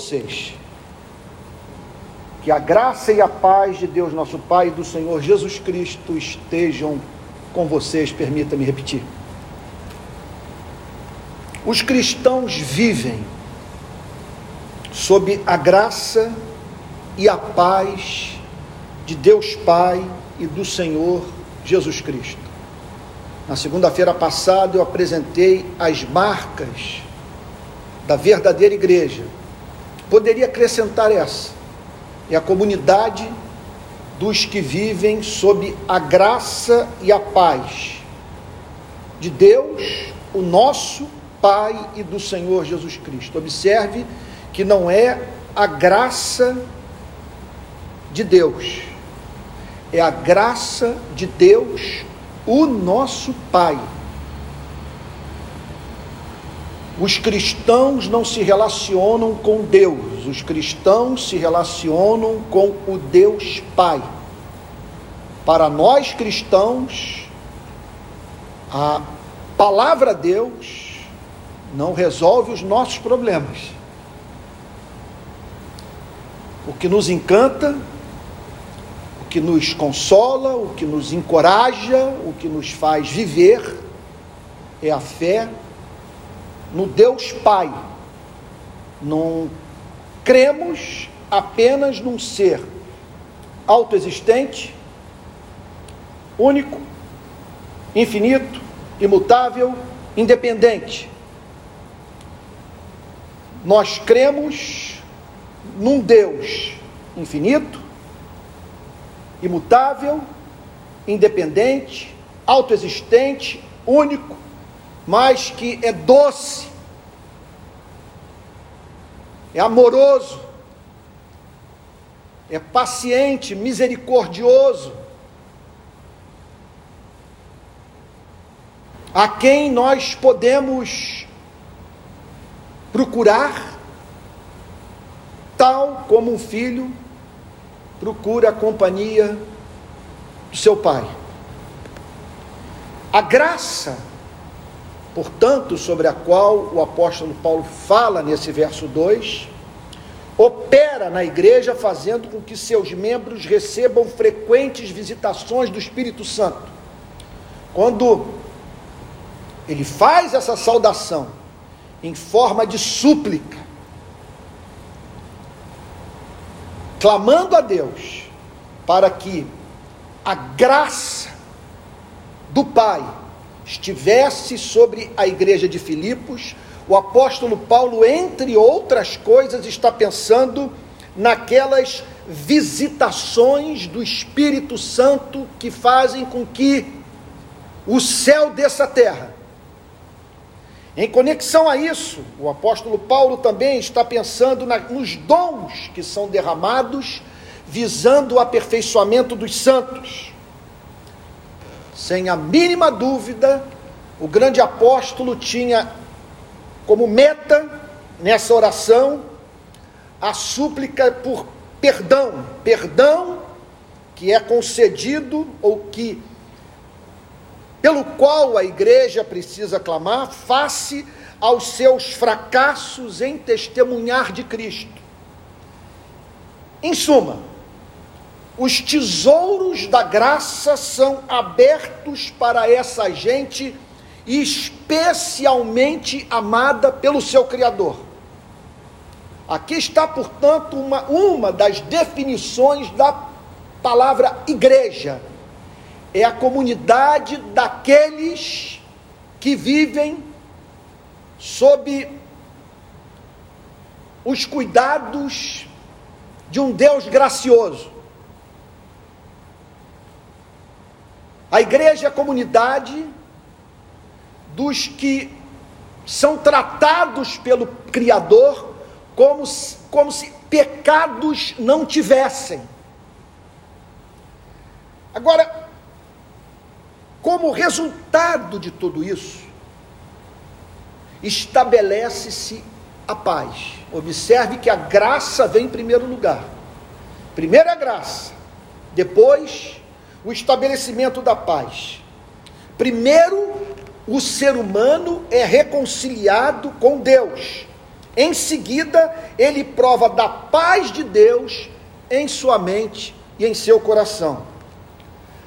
vocês. Que a graça e a paz de Deus, nosso Pai, e do Senhor Jesus Cristo estejam com vocês, permita-me repetir. Os cristãos vivem sob a graça e a paz de Deus Pai e do Senhor Jesus Cristo. Na segunda-feira passada eu apresentei as marcas da verdadeira igreja. Poderia acrescentar essa: é a comunidade dos que vivem sob a graça e a paz de Deus, o nosso Pai e do Senhor Jesus Cristo. Observe que não é a graça de Deus, é a graça de Deus, o nosso Pai. Os cristãos não se relacionam com Deus, os cristãos se relacionam com o Deus Pai. Para nós cristãos, a palavra Deus não resolve os nossos problemas. O que nos encanta, o que nos consola, o que nos encoraja, o que nos faz viver é a fé no Deus Pai. Não cremos apenas num ser autoexistente, único, infinito, imutável, independente. Nós cremos num Deus infinito, imutável, independente, autoexistente, único, mas que é doce, é amoroso, é paciente, misericordioso, a quem nós podemos procurar, tal como um filho procura a companhia do seu pai. A graça, portanto, sobre a qual o apóstolo Paulo fala nesse verso 2, opera na igreja fazendo com que seus membros recebam frequentes visitações do Espírito Santo. Quando ele faz essa saudação em forma de súplica, clamando a Deus para que a graça do Pai estivesse sobre a igreja de Filipos, o apóstolo Paulo, entre outras coisas, está pensando naquelas visitações do Espírito Santo que fazem com que o céu dessa terra em conexão a isso, o apóstolo Paulo também está pensando nos dons que são derramados, visando o aperfeiçoamento dos santos. Sem a mínima dúvida, o grande apóstolo tinha como meta nessa oração a súplica por perdão, perdão que é concedido ou que pelo qual a igreja precisa clamar face aos seus fracassos em testemunhar de Cristo. Em suma, os tesouros da graça são abertos para essa gente especialmente amada pelo seu Criador. Aqui está, portanto, uma, uma das definições da palavra igreja é a comunidade daqueles que vivem sob os cuidados de um Deus gracioso. A igreja é a comunidade dos que são tratados pelo Criador como, como se pecados não tivessem. Agora, como resultado de tudo isso, estabelece-se a paz. Observe que a graça vem em primeiro lugar. Primeiro a graça, depois o estabelecimento da paz. Primeiro, o ser humano é reconciliado com Deus. Em seguida, ele prova da paz de Deus em sua mente e em seu coração.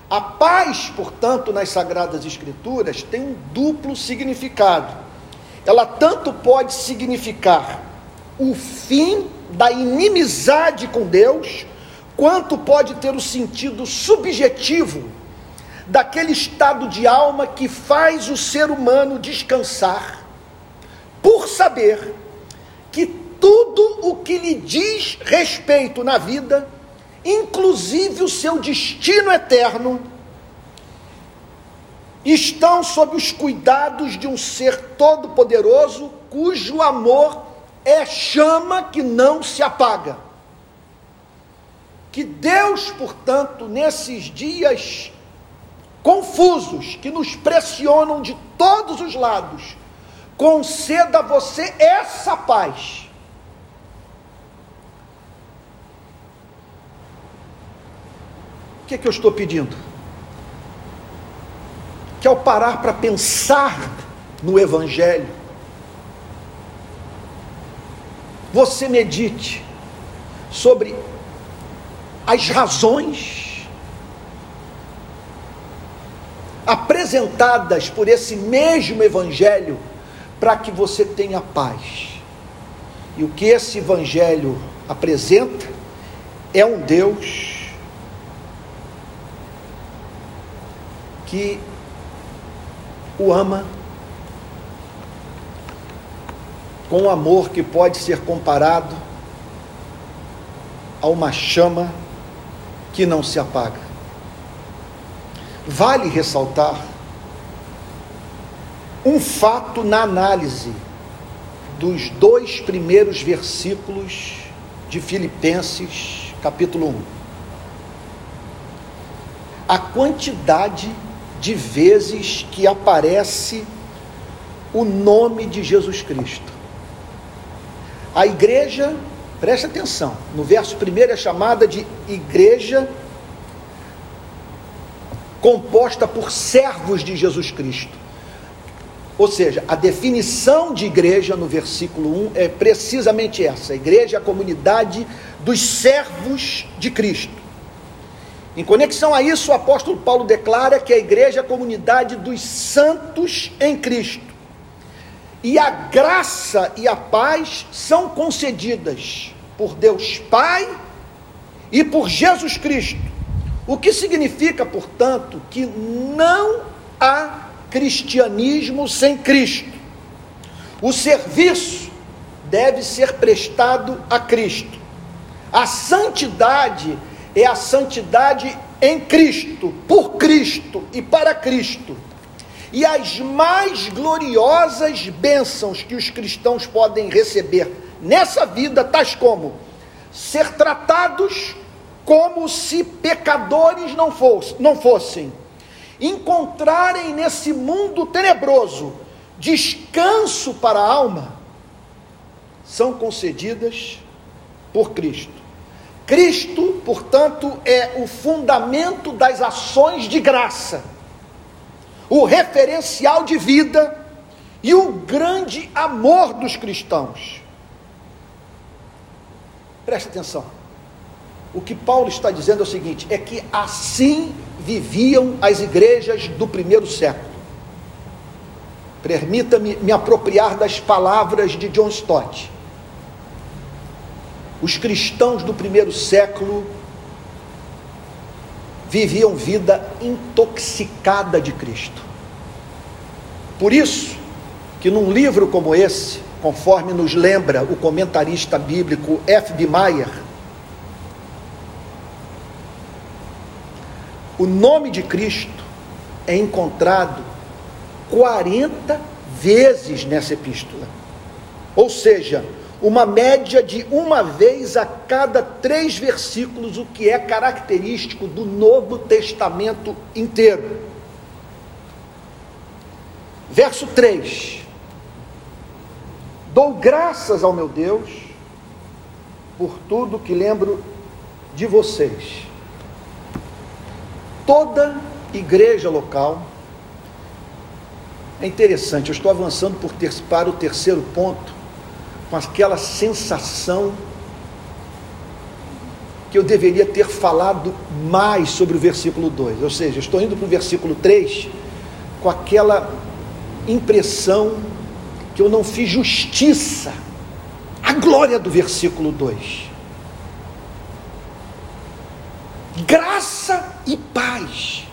A paz, portanto, nas Sagradas Escrituras tem um duplo significado. Ela tanto pode significar o fim da inimizade com Deus, quanto pode ter o sentido subjetivo daquele estado de alma que faz o ser humano descansar, por saber que tudo o que lhe diz respeito na vida, inclusive o seu destino eterno, estão sob os cuidados de um ser todo-poderoso cujo amor é chama que não se apaga. Que Deus, portanto, nesses dias confusos que nos pressionam de todos os lados, conceda a você essa paz. O que é que eu estou pedindo? Que ao parar para pensar no Evangelho, você medite sobre as razões apresentadas por esse mesmo Evangelho para que você tenha paz. E o que esse Evangelho apresenta é um Deus que o ama com um amor que pode ser comparado a uma chama que não se apaga. Vale ressaltar um fato na análise dos dois primeiros versículos de Filipenses, capítulo 1. A quantidade de vezes que aparece o nome de Jesus Cristo. A igreja, preste atenção, no verso primeiro é chamada de igreja composta por servos de Jesus Cristo. Ou seja, a definição de igreja no versículo 1 é precisamente essa: a igreja é a comunidade dos servos de Cristo. Em conexão a isso, o apóstolo Paulo declara que a igreja é a comunidade dos santos em Cristo e a graça e a paz são concedidas por Deus Pai e por Jesus Cristo. O que significa, portanto, que não há cristianismo sem Cristo. O serviço deve ser prestado a Cristo. A santidade é a santidade em Cristo, por Cristo e para Cristo. E as mais gloriosas bênçãos que os cristãos podem receber nessa vida, tais como ser tratados como se pecadores não, fosse, não fossem, encontrarem nesse mundo tenebroso descanso para a alma, são concedidas por Cristo. Cristo, portanto, é o fundamento das ações de graça o referencial de vida e o grande amor dos cristãos. Preste atenção. O que Paulo está dizendo é o seguinte: é que assim viviam as igrejas do primeiro século. Permita-me me apropriar das palavras de John Stott. Os cristãos do primeiro século viviam vida intoxicada de Cristo. Por isso, que num livro como esse, conforme nos lembra o comentarista bíblico F. B. O nome de Cristo é encontrado 40 vezes nessa epístola. Ou seja, uma média de uma vez a cada três versículos, o que é característico do Novo Testamento inteiro. Verso 3: Dou graças ao meu Deus por tudo que lembro de vocês. Toda igreja local. É interessante, eu estou avançando ter, para o terceiro ponto com aquela sensação que eu deveria ter falado mais sobre o versículo 2. Ou seja, estou indo para o versículo 3 com aquela impressão que eu não fiz justiça à glória do versículo 2. Graça e paz.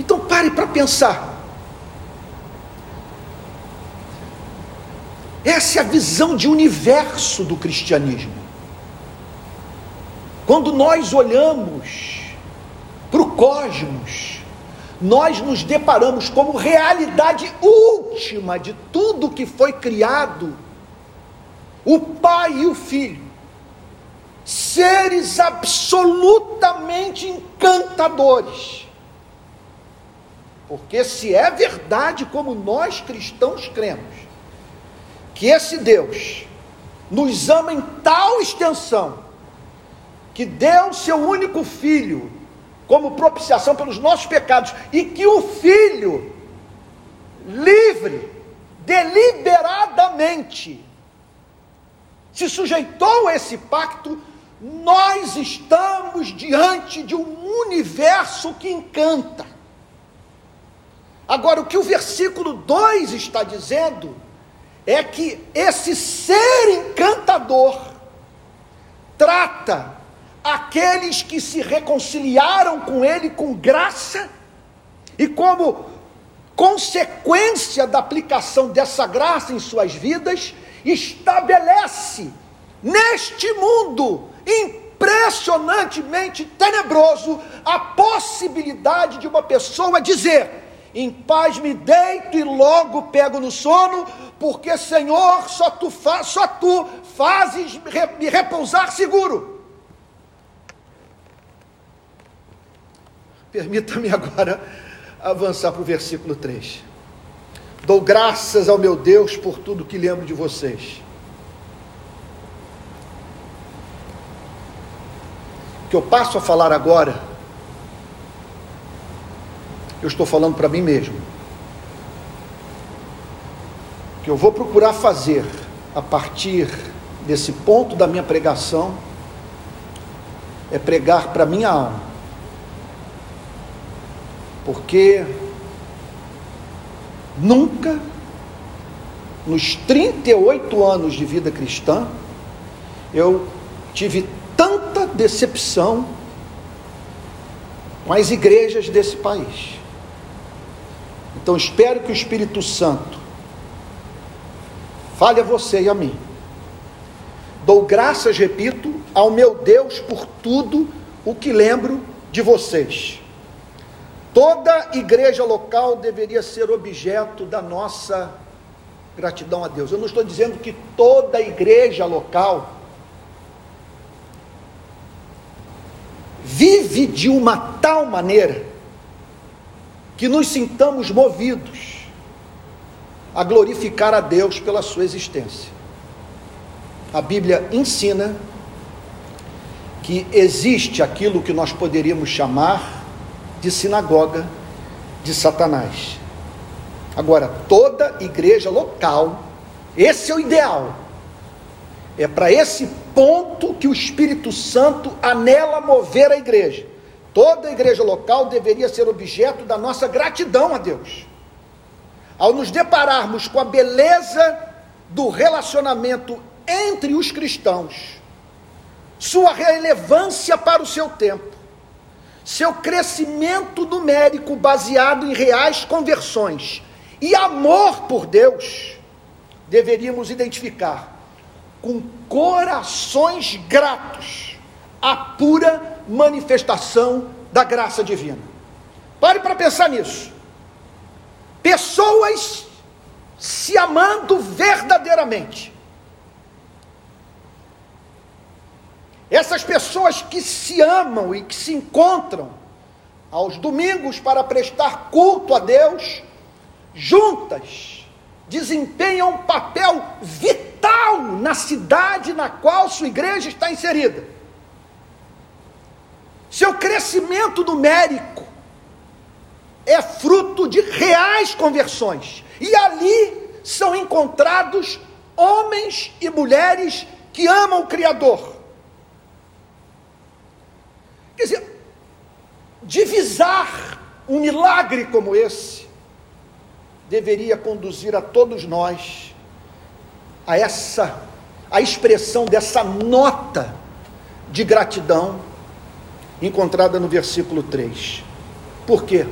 Então pare para pensar. Essa é a visão de universo do cristianismo. Quando nós olhamos para o cosmos, nós nos deparamos como realidade última de tudo que foi criado, o Pai e o Filho, seres absolutamente encantadores. Porque se é verdade como nós cristãos cremos, que esse Deus nos ama em tal extensão, que deu seu único filho como propiciação pelos nossos pecados e que o filho livre, deliberadamente se sujeitou a esse pacto, nós estamos diante de um universo que encanta. Agora, o que o versículo 2 está dizendo é que esse ser encantador trata aqueles que se reconciliaram com Ele com graça, e como consequência da aplicação dessa graça em suas vidas, estabelece neste mundo impressionantemente tenebroso a possibilidade de uma pessoa dizer: em paz me deito e logo pego no sono, porque Senhor, só tu, só tu fazes me repousar seguro. Permita-me agora avançar para o versículo 3. Dou graças ao meu Deus por tudo que lembro de vocês. O que eu passo a falar agora, eu estou falando para mim mesmo. O que eu vou procurar fazer a partir desse ponto da minha pregação é pregar para minha alma porque nunca, nos 38 anos de vida cristã, eu tive tanta decepção com as igrejas desse país. Então espero que o Espírito Santo fale a você e a mim. Dou graças, repito, ao meu Deus por tudo o que lembro de vocês. Toda igreja local deveria ser objeto da nossa gratidão a Deus. Eu não estou dizendo que toda igreja local vive de uma tal maneira que nos sintamos movidos a glorificar a Deus pela sua existência. A Bíblia ensina que existe aquilo que nós poderíamos chamar de sinagoga de Satanás. Agora, toda igreja local, esse é o ideal. É para esse ponto que o Espírito Santo anela mover a igreja. Toda igreja local deveria ser objeto da nossa gratidão a Deus. Ao nos depararmos com a beleza do relacionamento entre os cristãos, sua relevância para o seu tempo, seu crescimento numérico baseado em reais conversões e amor por Deus, deveríamos identificar com corações gratos a pura manifestação da graça divina. Pare para pensar nisso. Pessoas se amando verdadeiramente Essas pessoas que se amam e que se encontram aos domingos para prestar culto a Deus, juntas, desempenham um papel vital na cidade na qual sua igreja está inserida. Seu crescimento numérico é fruto de reais conversões, e ali são encontrados homens e mulheres que amam o Criador. Quer dizer, divisar um milagre como esse deveria conduzir a todos nós a essa a expressão dessa nota de gratidão encontrada no versículo 3. Por quê?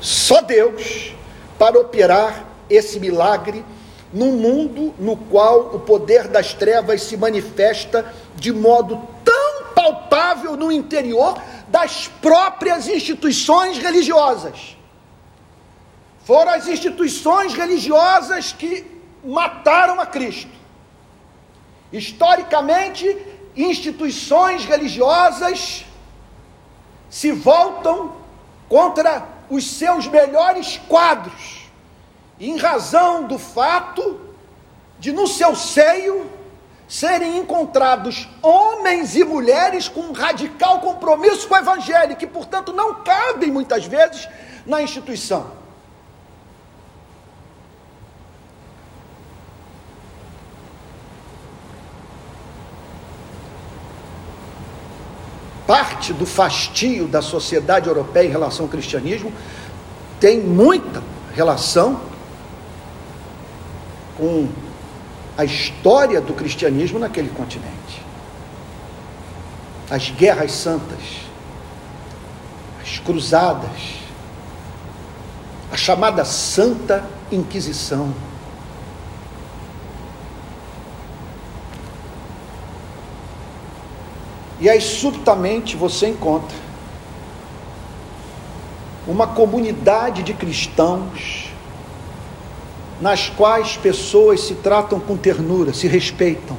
Só Deus para operar esse milagre num mundo no qual o poder das trevas se manifesta de modo tão palpável no interior das próprias instituições religiosas. Foram as instituições religiosas que mataram a Cristo. Historicamente, instituições religiosas se voltam contra os seus melhores quadros, em razão do fato de no seu seio serem encontrados homens e mulheres com um radical compromisso com o evangelho, que portanto não cabem muitas vezes na instituição. Parte do fastio da sociedade europeia em relação ao cristianismo tem muita relação com a história do cristianismo naquele continente. As guerras santas, as cruzadas, a chamada Santa Inquisição E aí, subitamente, você encontra uma comunidade de cristãos nas quais pessoas se tratam com ternura, se respeitam.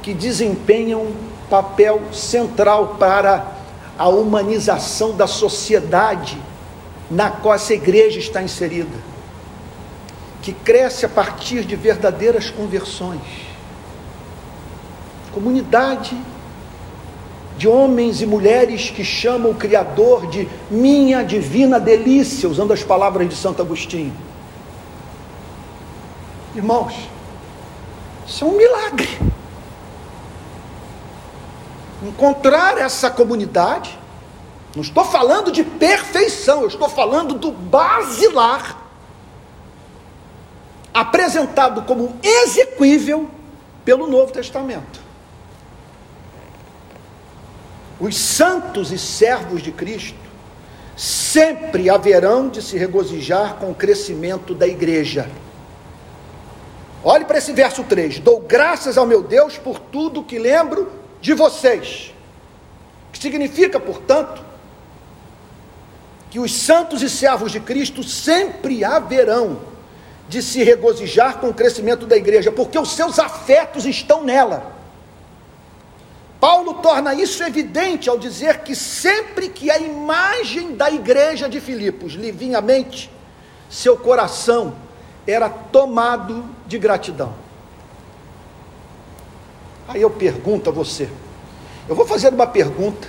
Que desempenham papel central para a humanização da sociedade na qual essa igreja está inserida que cresce a partir de verdadeiras conversões. Comunidade de homens e mulheres que chamam o Criador de minha divina delícia, usando as palavras de Santo Agostinho. Irmãos, isso é um milagre. Encontrar essa comunidade, não estou falando de perfeição, eu estou falando do basilar apresentado como exequível pelo Novo Testamento. Os santos e servos de Cristo sempre haverão de se regozijar com o crescimento da igreja. Olhe para esse verso 3: Dou graças ao meu Deus por tudo que lembro de vocês. Que significa, portanto, que os santos e servos de Cristo sempre haverão de se regozijar com o crescimento da igreja, porque os seus afetos estão nela. Paulo torna isso evidente ao dizer que sempre que a imagem da igreja de Filipos lhe vinha à mente, seu coração era tomado de gratidão. Aí eu pergunto a você, eu vou fazer uma pergunta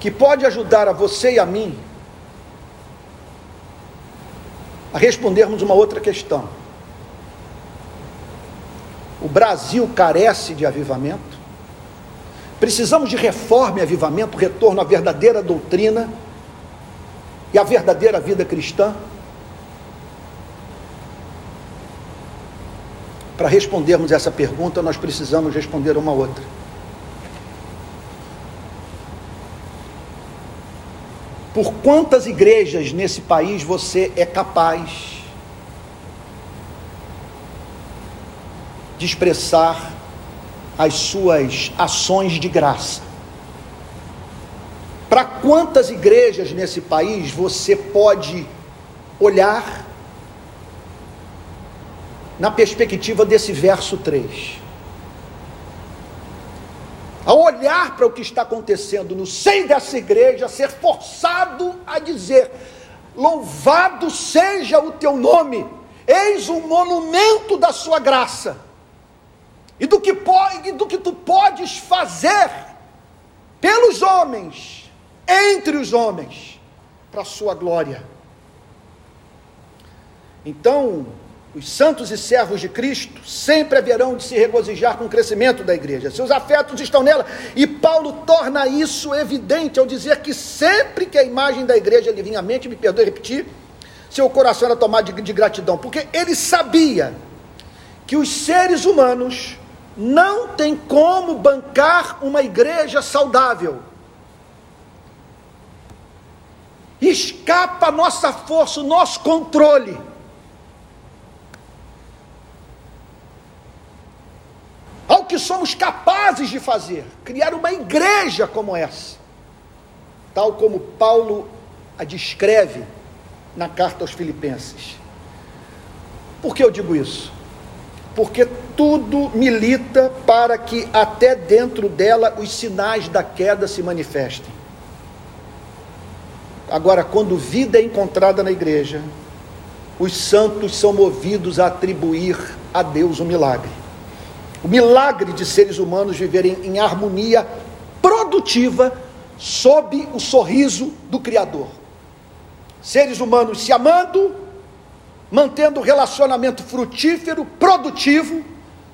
que pode ajudar a você e a mim a respondermos uma outra questão. O Brasil carece de avivamento. Precisamos de reforma e avivamento, retorno à verdadeira doutrina e à verdadeira vida cristã. Para respondermos essa pergunta, nós precisamos responder uma outra. Por quantas igrejas nesse país você é capaz de expressar as suas ações de graça? Para quantas igrejas nesse país você pode olhar na perspectiva desse verso 3? Olhar para o que está acontecendo no seio dessa igreja, ser forçado a dizer: Louvado seja o teu nome, eis o monumento da sua graça, e do que, do que tu podes fazer pelos homens, entre os homens, para a sua glória. Então, os santos e servos de Cristo sempre haverão de se regozijar com o crescimento da igreja. Seus afetos estão nela. E Paulo torna isso evidente ao dizer que sempre que a imagem da igreja lhe vinha à mente, me perdoe repetir, seu coração era tomado de, de gratidão, porque ele sabia que os seres humanos não têm como bancar uma igreja saudável. Escapa a nossa força, o nosso controle. ao que somos capazes de fazer, criar uma igreja como essa, tal como Paulo a descreve na carta aos Filipenses. Por que eu digo isso? Porque tudo milita para que até dentro dela os sinais da queda se manifestem. Agora, quando vida é encontrada na igreja, os santos são movidos a atribuir a Deus o um milagre o milagre de seres humanos viverem em harmonia produtiva sob o sorriso do Criador. Seres humanos se amando, mantendo relacionamento frutífero, produtivo,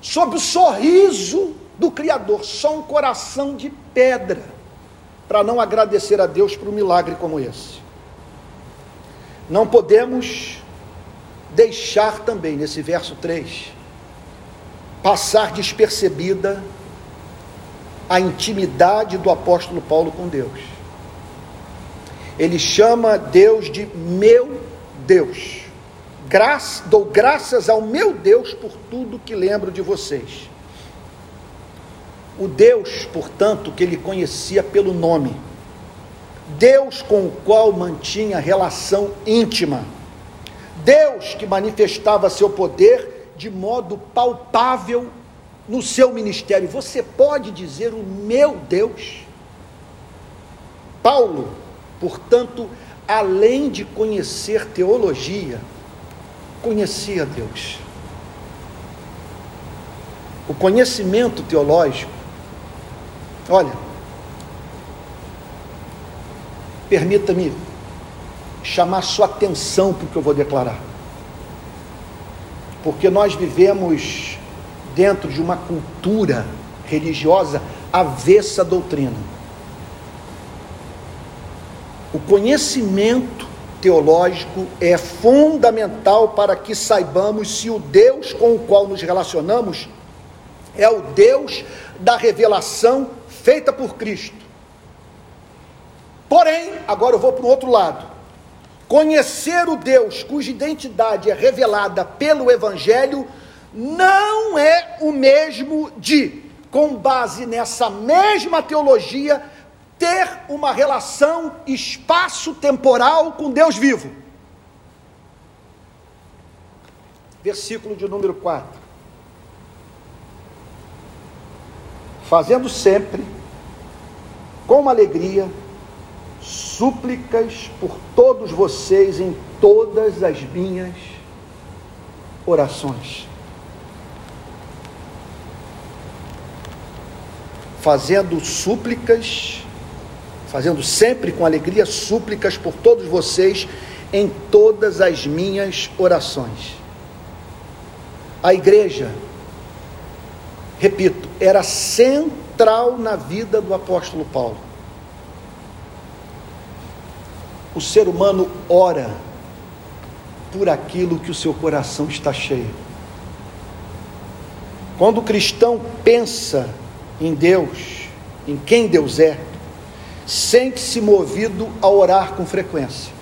sob o sorriso do Criador. Só um coração de pedra para não agradecer a Deus por um milagre como esse. Não podemos deixar também, nesse verso 3, passar despercebida a intimidade do apóstolo Paulo com Deus. Ele chama Deus de meu Deus. Graça, dou graças ao meu Deus por tudo que lembro de vocês. O Deus, portanto, que ele conhecia pelo nome. Deus com o qual mantinha relação íntima. Deus que manifestava seu poder de modo palpável no seu ministério. Você pode dizer o meu Deus? Paulo, portanto, além de conhecer teologia, conhecia Deus. O conhecimento teológico, olha, permita-me chamar sua atenção para o que eu vou declarar porque nós vivemos dentro de uma cultura religiosa avessa à doutrina. O conhecimento teológico é fundamental para que saibamos se o Deus com o qual nos relacionamos é o Deus da revelação feita por Cristo. Porém, agora eu vou para o outro lado. Conhecer o Deus cuja identidade é revelada pelo Evangelho não é o mesmo de, com base nessa mesma teologia, ter uma relação espaço-temporal com Deus vivo. Versículo de número 4. Fazendo sempre, com alegria, súplicas por todos vocês em todas as minhas orações. Fazendo súplicas, fazendo sempre com alegria súplicas por todos vocês em todas as minhas orações. A igreja, repito, era central na vida do apóstolo Paulo o ser humano ora por aquilo que o seu coração está cheio. Quando o cristão pensa em Deus, em quem Deus é, sente-se movido a orar com frequência.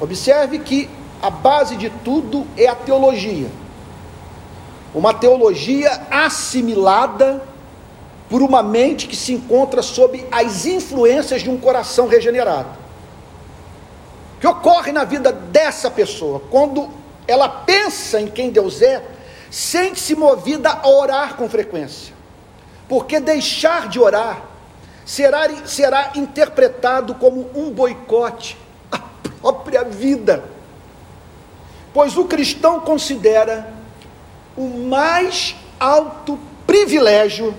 Observe que a base de tudo é a teologia. Uma teologia assimilada por uma mente que se encontra sob as influências de um coração regenerado que ocorre na vida dessa pessoa, quando ela pensa em quem Deus é, sente-se movida a orar com frequência, porque deixar de orar será, será interpretado como um boicote à própria vida, pois o cristão considera o mais alto privilégio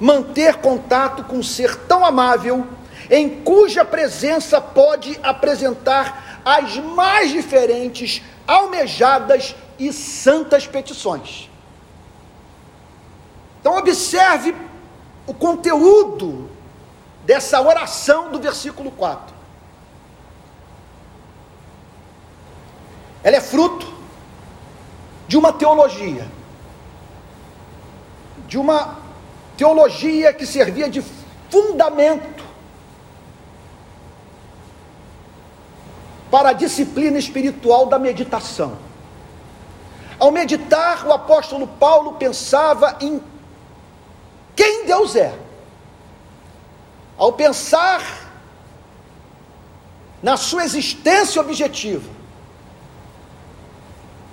manter contato com um ser tão amável, em cuja presença pode apresentar as mais diferentes, almejadas e santas petições. Então, observe o conteúdo dessa oração do versículo 4. Ela é fruto de uma teologia, de uma teologia que servia de fundamento para a disciplina espiritual da meditação. Ao meditar, o apóstolo Paulo pensava em quem Deus é. Ao pensar na sua existência objetiva,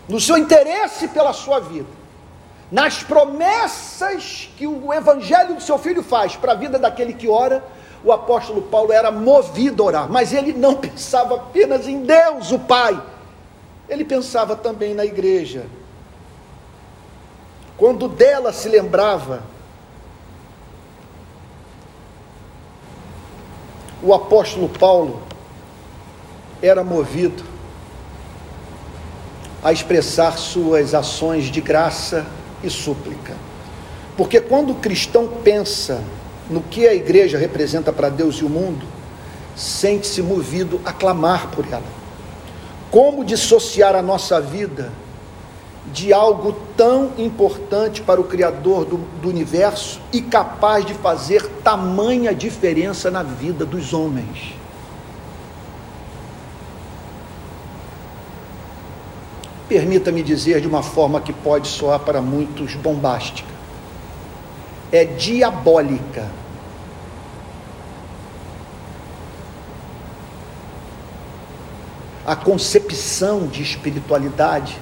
no seu interesse pela sua vida, nas promessas que o evangelho do seu filho faz para a vida daquele que ora, o apóstolo Paulo era movido a orar, mas ele não pensava apenas em Deus, o Pai, ele pensava também na igreja. Quando dela se lembrava, o apóstolo Paulo era movido a expressar suas ações de graça e súplica. Porque quando o cristão pensa no que a igreja representa para Deus e o mundo, sente-se movido a clamar por ela. Como dissociar a nossa vida de algo tão importante para o Criador do, do, universo e capaz de fazer tamanha diferença na vida dos homens. Permita-me dizer de uma forma que pode soar para muitos bombástica. É diabólica. A concepção de espiritualidade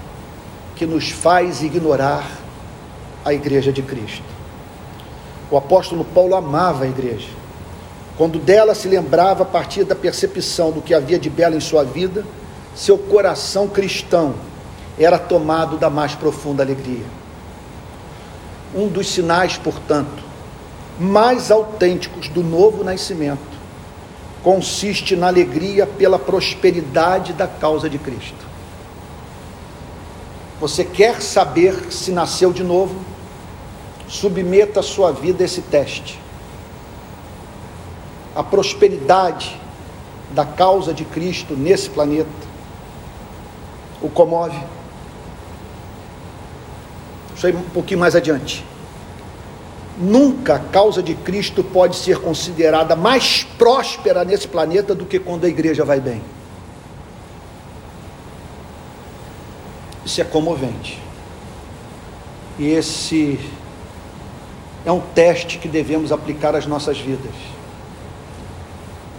que nos faz ignorar a igreja de Cristo. O apóstolo Paulo amava a igreja. Quando dela se lembrava a partir da percepção do que havia de belo em sua vida, seu coração cristão era tomado da mais profunda alegria. Um dos sinais, portanto, mais autênticos do novo nascimento consiste na alegria pela prosperidade da causa de Cristo. Você quer saber se nasceu de novo? Submeta a sua vida a esse teste. A prosperidade da causa de Cristo nesse planeta o comove. Isso aí um pouquinho mais adiante. Nunca a causa de Cristo pode ser considerada mais próspera nesse planeta do que quando a igreja vai bem. Isso é comovente. E esse é um teste que devemos aplicar às nossas vidas.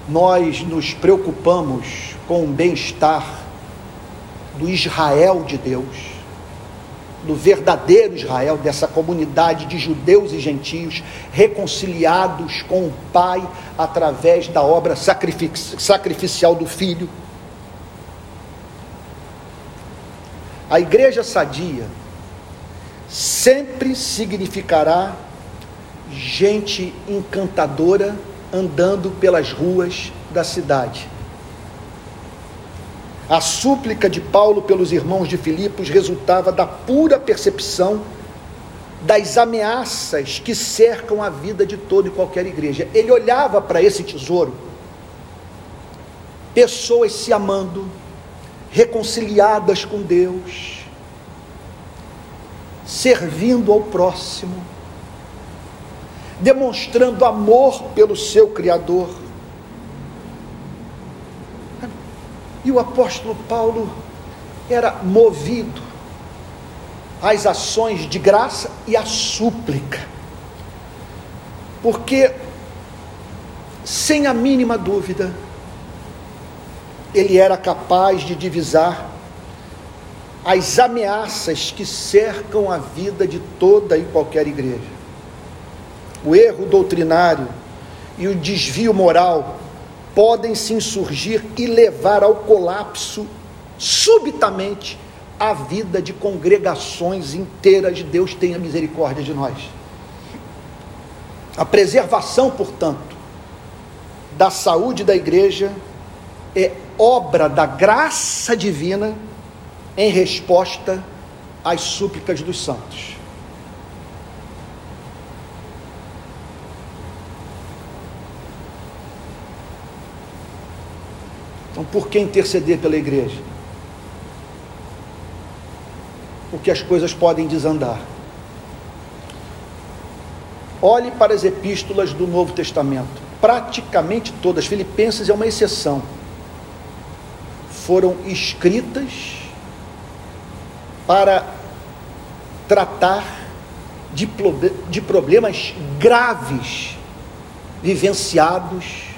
Nós nos preocupamos com o bem-estar do Israel de Deus, do verdadeiro Israel, dessa comunidade de judeus e gentios reconciliados com o Pai através da obra sacrificial do Filho A igreja sadia sempre significará gente encantadora andando pelas ruas da cidade. A súplica de Paulo pelos irmãos de Filipos resultava da pura percepção das ameaças que cercam a vida de toda e qualquer igreja. Ele olhava para esse tesouro, pessoas se amando, reconciliadas com Deus, servindo ao próximo, demonstrando amor pelo seu Criador. E o apóstolo Paulo era movido às ações de graça e à súplica, porque, sem a mínima dúvida, ele era capaz de divisar as ameaças que cercam a vida de toda e qualquer igreja. O erro doutrinário e o desvio moral podem se insurgir e levar ao colapso subitamente a vida de congregações inteiras. Deus tenha misericórdia de nós. A preservação, portanto, da saúde da igreja é obra da graça divina em resposta às súplicas dos santos. Então, por que interceder pela igreja? Porque as coisas podem desandar. Olhe para as epístolas do Novo Testamento. Praticamente todas, Filipenses é uma exceção, foram escritas para tratar de, de problemas graves vivenciados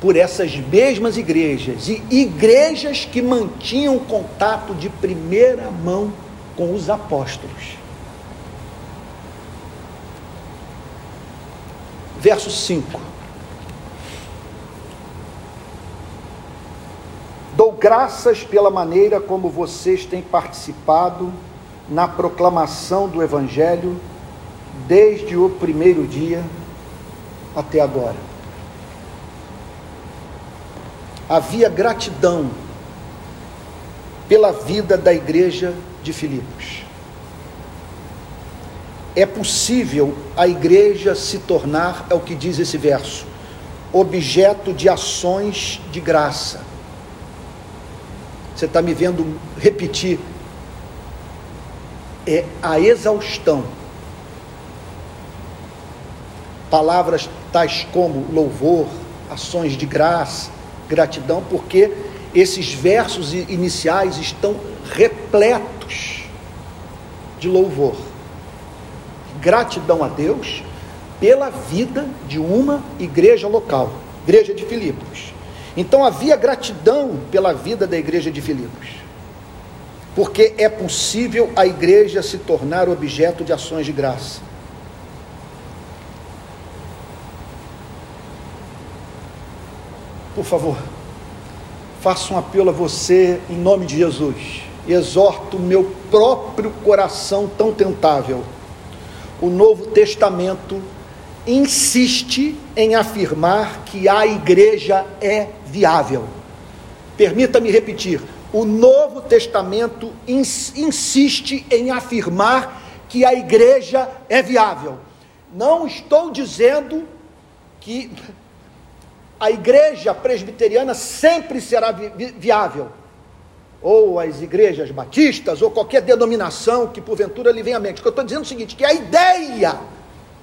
por essas mesmas igrejas e igrejas que mantinham contato de primeira mão com os apóstolos. Verso 5. Dou graças pela maneira como vocês têm participado na proclamação do Evangelho desde o primeiro dia até agora havia gratidão pela vida da igreja de Filipos. É possível a igreja se tornar, é o que diz esse verso, objeto de ações de graça. Você está me vendo repetir, é a exaustão. Palavras tais como louvor, ações de graça, gratidão, porque esses versos iniciais estão repletos de louvor. Gratidão a Deus pela vida de uma igreja local, igreja de Filipos. Então havia gratidão pela vida da igreja de Filipos, porque é possível a igreja se tornar objeto de ações de graça. Por favor, faço um apelo a você em nome de Jesus. Exorto o meu próprio coração tão tentável. O Novo Testamento insiste em afirmar que a igreja é viável. Permita-me repetir: o Novo Testamento ins insiste em afirmar que a igreja é viável. Não estou dizendo que a igreja presbiteriana sempre será vi viável. Ou as igrejas batistas, ou qualquer denominação que porventura lhe venha à mente. O que eu estou dizendo é o seguinte: que a ideia,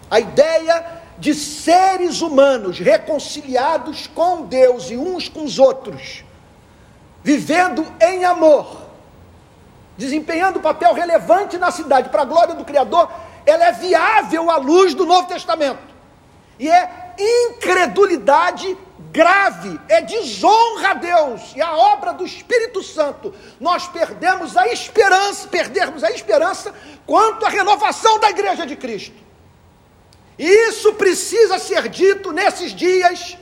a ideia de seres humanos reconciliados com Deus e uns com os outros, vivendo em amor, desempenhando papel relevante na cidade para a glória do Criador, ela é viável à luz do Novo Testamento. E é incredulidade grave, é desonra a Deus e a obra do Espírito Santo. Nós perdemos a esperança, perdermos a esperança quanto à renovação da igreja de Cristo. E isso precisa ser dito nesses dias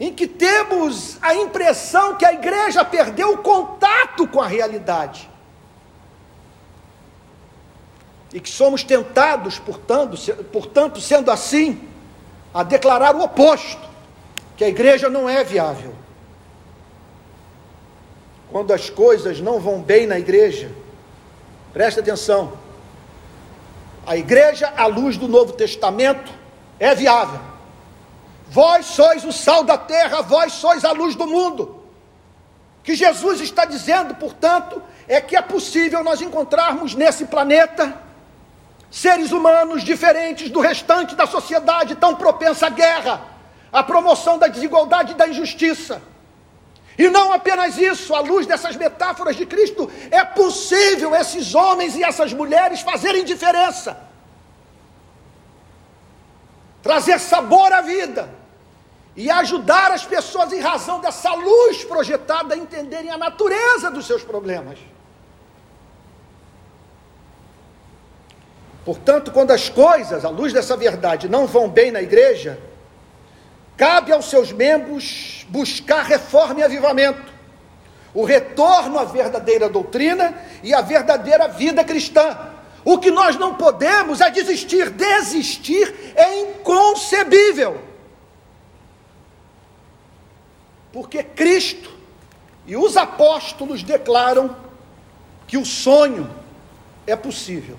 em que temos a impressão que a igreja perdeu o contato com a realidade. E que somos tentados, portanto, portanto sendo assim, a declarar o oposto, que a igreja não é viável. Quando as coisas não vão bem na igreja, preste atenção, a igreja, à luz do Novo Testamento, é viável. Vós sois o sal da terra, vós sois a luz do mundo. O que Jesus está dizendo, portanto, é que é possível nós encontrarmos nesse planeta seres humanos diferentes do restante da sociedade, tão propensa à guerra, à promoção da desigualdade e da injustiça. E não apenas isso, à luz dessas metáforas de Cristo, é possível esses homens e essas mulheres fazerem diferença, trazer sabor à vida e ajudar as pessoas, em razão dessa luz projetada, a entenderem a natureza dos seus problemas. Portanto, quando as coisas, à luz dessa verdade, não vão bem na igreja, cabe aos seus membros buscar reforma e avivamento, o retorno à verdadeira doutrina e à verdadeira vida cristã, O que nós não podemos é desistir. Desistir é inconcebível. Porque Cristo e os apóstolos declaram que o sonho é possível.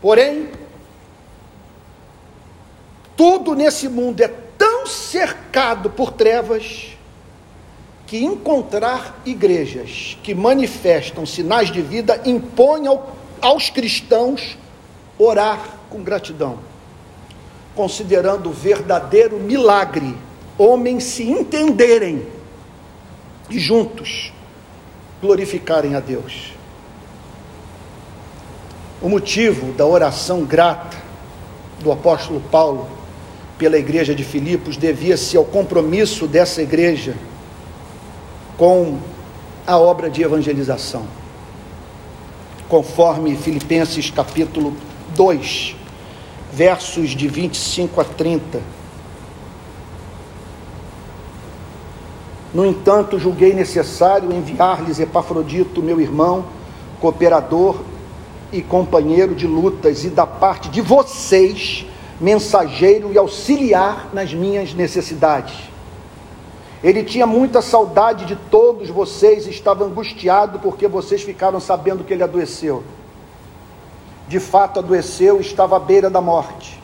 Porém, tudo nesse mundo é tão cercado por trevas que encontrar igrejas que manifestam sinais de vida impõe ao, aos cristãos orar com gratidão, considerando o verdadeiro milagre homens se entenderem e juntos glorificarem a Deus. O motivo da oração grata do apóstolo Paulo pela igreja de Filipos devia-se ao compromisso dessa igreja com a obra de evangelização. Conforme Filipenses capítulo 2, versos de 25 a 30 No entanto, julguei necessário enviar-lhes Epafrodito, meu irmão, cooperador e companheiro de lutas, e da parte de vocês, mensageiro e auxiliar nas minhas necessidades. Ele tinha muita saudade de todos vocês estava angustiado porque vocês ficaram sabendo que ele adoeceu. De fato, adoeceu estava à beira da morte.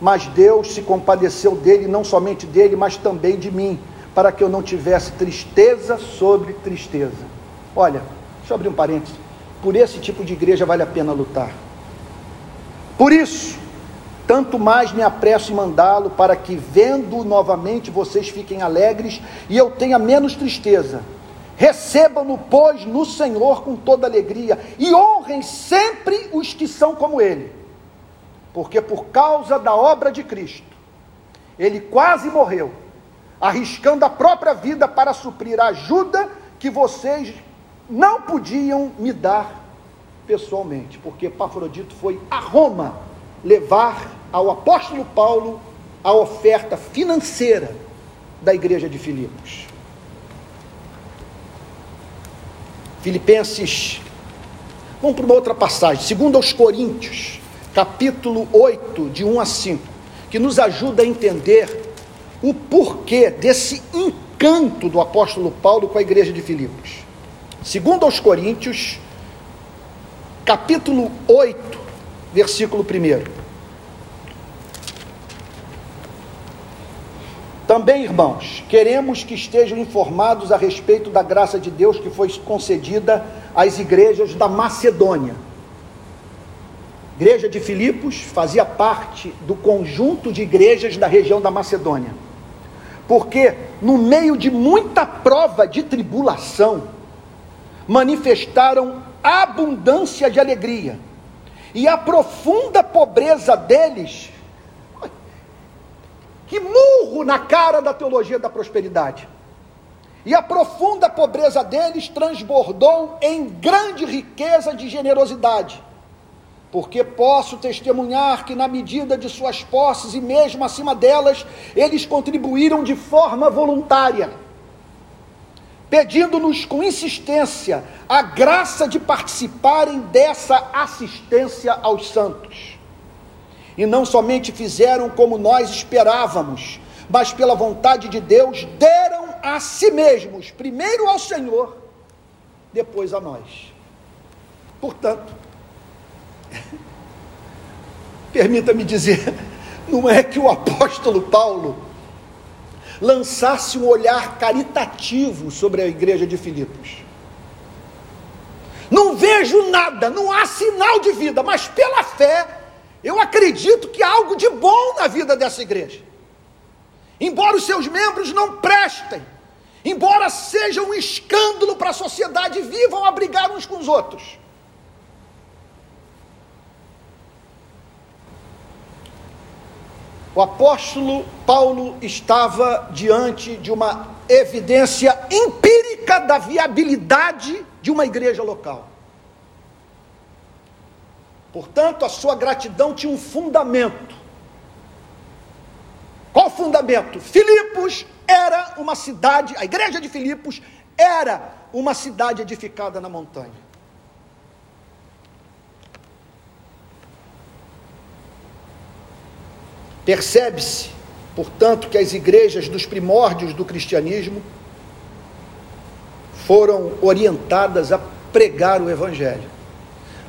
Mas Deus se compadeceu dele, não somente dele, mas também de mim para que eu não tivesse tristeza sobre tristeza. Olha, deixa eu abrir um parênteses. Por esse tipo de igreja vale a pena lutar. Por isso, tanto mais me apresso em mandá-lo, para que, vendo novamente, vocês fiquem alegres e eu tenha menos tristeza. Recebam-no, pois, no Senhor com toda alegria e honrem sempre os que são como ele, porque por causa da obra de Cristo, ele quase morreu arriscando a própria vida para suprir a ajuda que vocês não podiam me dar pessoalmente, porque Pafrodito foi a Roma levar ao apóstolo Paulo a oferta financeira da igreja de Filipos. Filipenses, vamos para uma outra passagem, segundo aos Coríntios, capítulo 8, de 1 a 5, que nos ajuda a entender o porquê desse encanto do apóstolo Paulo com a igreja de Filipos. Segundo aos Coríntios, capítulo 8, versículo 1. Também, irmãos, queremos que estejam informados a respeito da graça de Deus que foi concedida às igrejas da Macedônia. A igreja de Filipos fazia parte do conjunto de igrejas da região da Macedônia porque no meio de muita prova de tribulação, manifestaram abundância de alegria, e a profunda pobreza deles, que murro na cara da teologia da prosperidade, e a profunda pobreza deles transbordou em grande riqueza de generosidade. Porque posso testemunhar que, na medida de suas posses e mesmo acima delas, eles contribuíram de forma voluntária, pedindo-nos com insistência a graça de participarem dessa assistência aos santos. E não somente fizeram como nós esperávamos, mas pela vontade de Deus deram a si mesmos, primeiro ao Senhor, depois a nós. Portanto, Permita-me dizer, não é que o apóstolo Paulo lançasse um olhar caritativo sobre a igreja de Filipos. Não vejo nada, não há sinal de vida, mas pela fé, eu acredito que há algo de bom na vida dessa igreja. Embora os seus membros não prestem, embora seja um escândalo para a sociedade, vivam a brigar uns com os outros. O apóstolo Paulo estava diante de uma evidência empírica da viabilidade de uma igreja local. Portanto, a sua gratidão tinha um fundamento. Qual fundamento? Filipos era uma cidade, a igreja de Filipos era uma cidade edificada na montanha. Percebe-se, portanto, que as igrejas dos primórdios do cristianismo foram orientadas a pregar o Evangelho.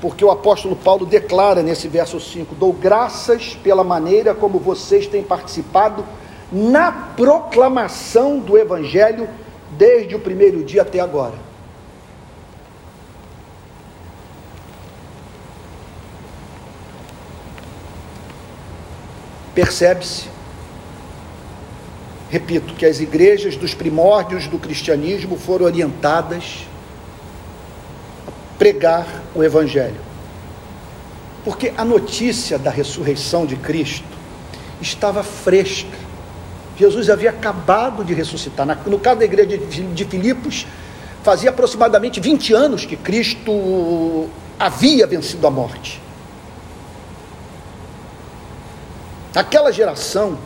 Porque o apóstolo Paulo declara nesse verso 5: Dou graças pela maneira como vocês têm participado na proclamação do Evangelho desde o primeiro dia até agora. Percebe-se, repito, que as igrejas dos primórdios do cristianismo foram orientadas a pregar o Evangelho. Porque a notícia da ressurreição de Cristo estava fresca. Jesus havia acabado de ressuscitar. No caso da igreja de Filipos, fazia aproximadamente 20 anos que Cristo havia vencido a morte. Aquela geração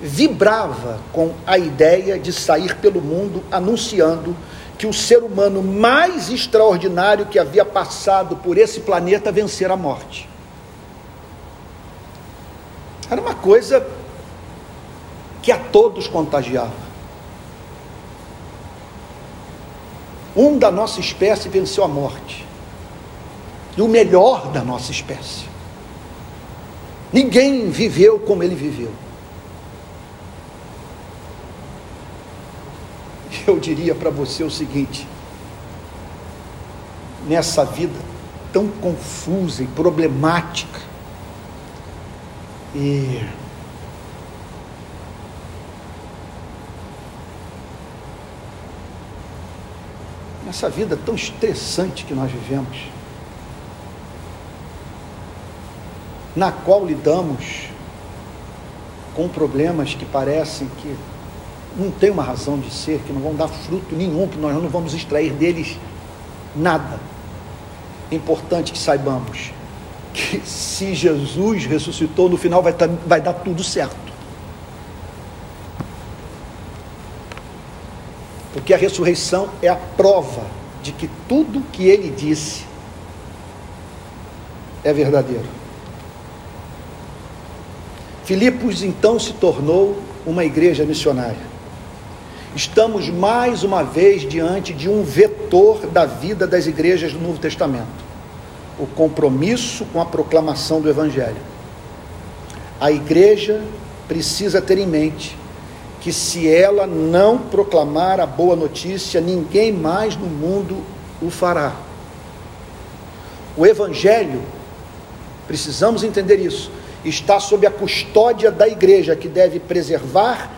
vibrava com a ideia de sair pelo mundo anunciando que o ser humano mais extraordinário que havia passado por esse planeta vencer a morte. Era uma coisa que a todos contagiava. Um da nossa espécie venceu a morte. E o melhor da nossa espécie. Ninguém viveu como ele viveu. Eu diria para você o seguinte: nessa vida tão confusa e problemática, e nessa vida tão estressante que nós vivemos, na qual lidamos com problemas que parecem que não tem uma razão de ser, que não vão dar fruto nenhum, que nós não vamos extrair deles nada. É importante que saibamos que se Jesus ressuscitou, no final vai, tá, vai dar tudo certo. Porque a ressurreição é a prova de que tudo que ele disse é verdadeiro. Filipos então se tornou uma igreja missionária. Estamos mais uma vez diante de um vetor da vida das igrejas do Novo Testamento: o compromisso com a proclamação do Evangelho. A igreja precisa ter em mente que se ela não proclamar a boa notícia, ninguém mais no mundo o fará. O Evangelho, precisamos entender isso, está sob a custódia da igreja, que deve preservar,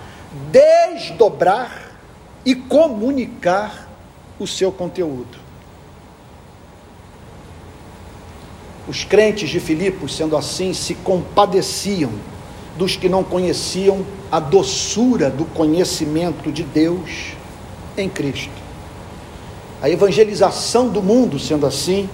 desdobrar e comunicar o seu conteúdo. Os crentes de Filipos, sendo assim, se compadeciam dos que não conheciam a doçura do conhecimento de Deus em Cristo. A evangelização do mundo, sendo assim,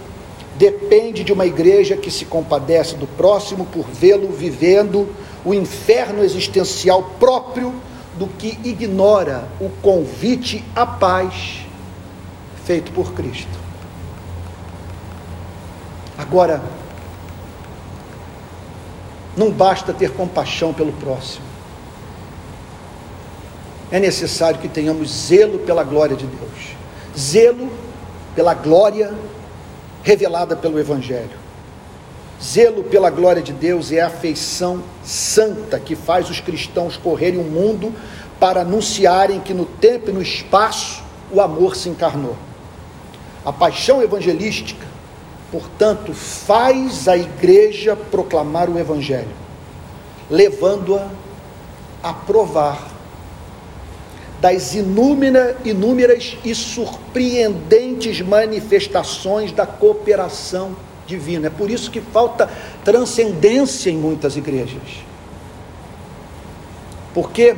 depende de uma igreja que se compadece do próximo por vê-lo vivendo o inferno existencial próprio do que ignora o convite à paz feito por Cristo. Agora, não basta ter compaixão pelo próximo. É necessário que tenhamos zelo pela glória de Deus, zelo pela glória revelada pelo Evangelho. Zelo pela glória de Deus é a afeição santa que faz os cristãos correrem o mundo para anunciarem que no tempo e no espaço o amor se encarnou. A paixão evangelística Portanto, faz a igreja proclamar o Evangelho, levando-a a provar das inúmeras, e surpreendentes manifestações da cooperação divina. É por isso que falta transcendência em muitas igrejas. Porque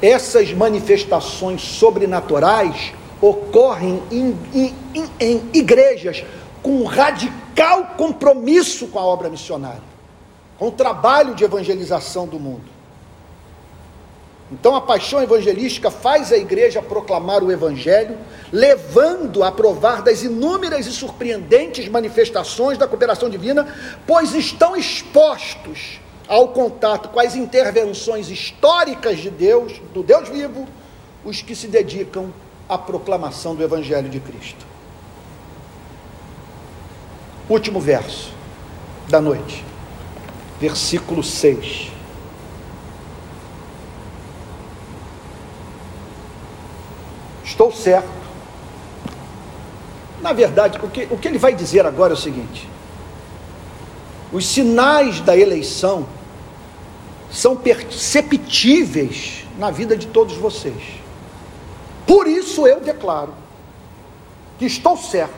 essas manifestações sobrenaturais ocorrem em, em, em igrejas com radical compromisso com a obra missionária, com o trabalho de evangelização do mundo. Então a paixão evangelística faz a igreja proclamar o evangelho, levando a provar das inúmeras e surpreendentes manifestações da cooperação divina, pois estão expostos ao contato com as intervenções históricas de Deus, do Deus vivo, os que se dedicam à proclamação do Evangelho de Cristo. Último verso da noite, versículo 6. Estou certo. Na verdade, o que, o que ele vai dizer agora é o seguinte: os sinais da eleição são perceptíveis na vida de todos vocês. Por isso eu declaro que estou certo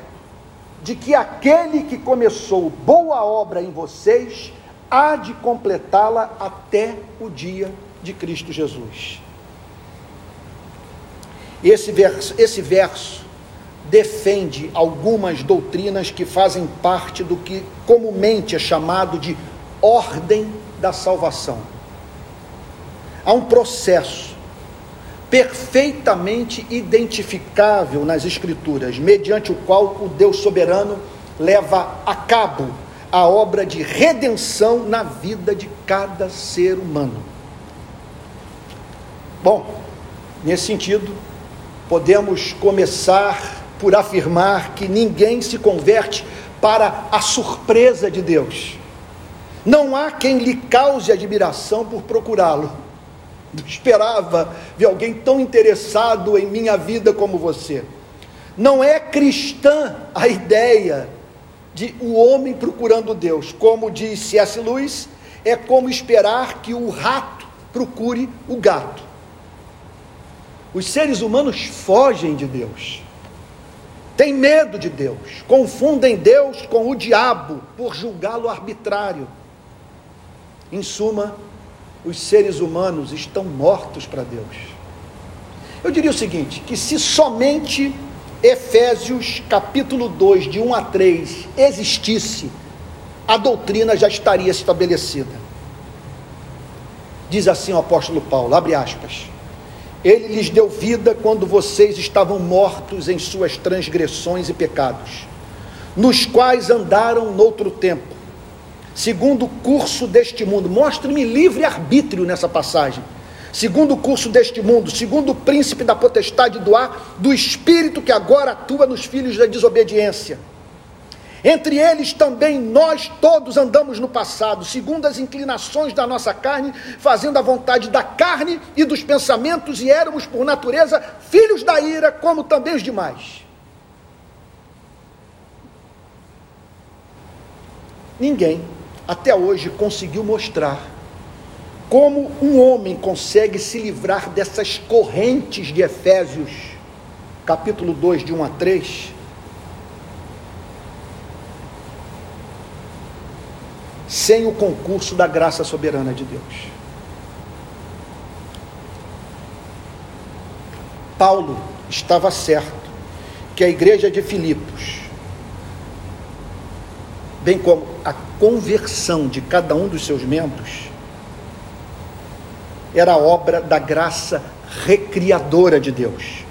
de que aquele que começou boa obra em vocês há de completá-la até o dia de Cristo Jesus. Esse verso, esse verso defende algumas doutrinas que fazem parte do que comumente é chamado de ordem da salvação. Há um processo perfeitamente identificável nas Escrituras, mediante o qual o Deus soberano leva a cabo a obra de redenção na vida de cada ser humano. Bom, nesse sentido, podemos começar por afirmar que ninguém se converte para a surpresa de Deus. Não há quem lhe cause admiração por procurá-lo esperava ver alguém tão interessado em minha vida como você. Não é cristã a ideia de o homem procurando Deus. Como disse S. Lewis, é como esperar que o rato procure o gato. Os seres humanos fogem de Deus, têm medo de Deus, confundem Deus com o diabo por julgá-lo arbitrário. Em suma, os seres humanos estão mortos para Deus. Eu diria o seguinte: que se somente Efésios capítulo 2, de 1 a 3, existisse, a doutrina já estaria estabelecida. Diz assim o apóstolo Paulo, abre aspas. Ele lhes deu vida quando vocês estavam mortos em suas transgressões e pecados, nos quais andaram noutro tempo segundo o curso deste mundo. Mostre-me livre arbítrio nessa passagem. Segundo o curso deste mundo, segundo o príncipe da potestade do ar, do espírito que agora atua nos filhos da desobediência. Entre eles também nós todos andamos no passado, segundo as inclinações da nossa carne, fazendo a vontade da carne e dos pensamentos, e éramos, por natureza, filhos da ira, como também os demais. Ninguém até hoje conseguiu mostrar como um homem consegue se livrar dessas correntes de Efésios, capítulo 2, de 1 a 3, sem o concurso da graça soberana de Deus. Paulo estava certo que a igreja de Filipos bem como a conversão de cada um dos seus membros, era obra da graça recriadora de Deus.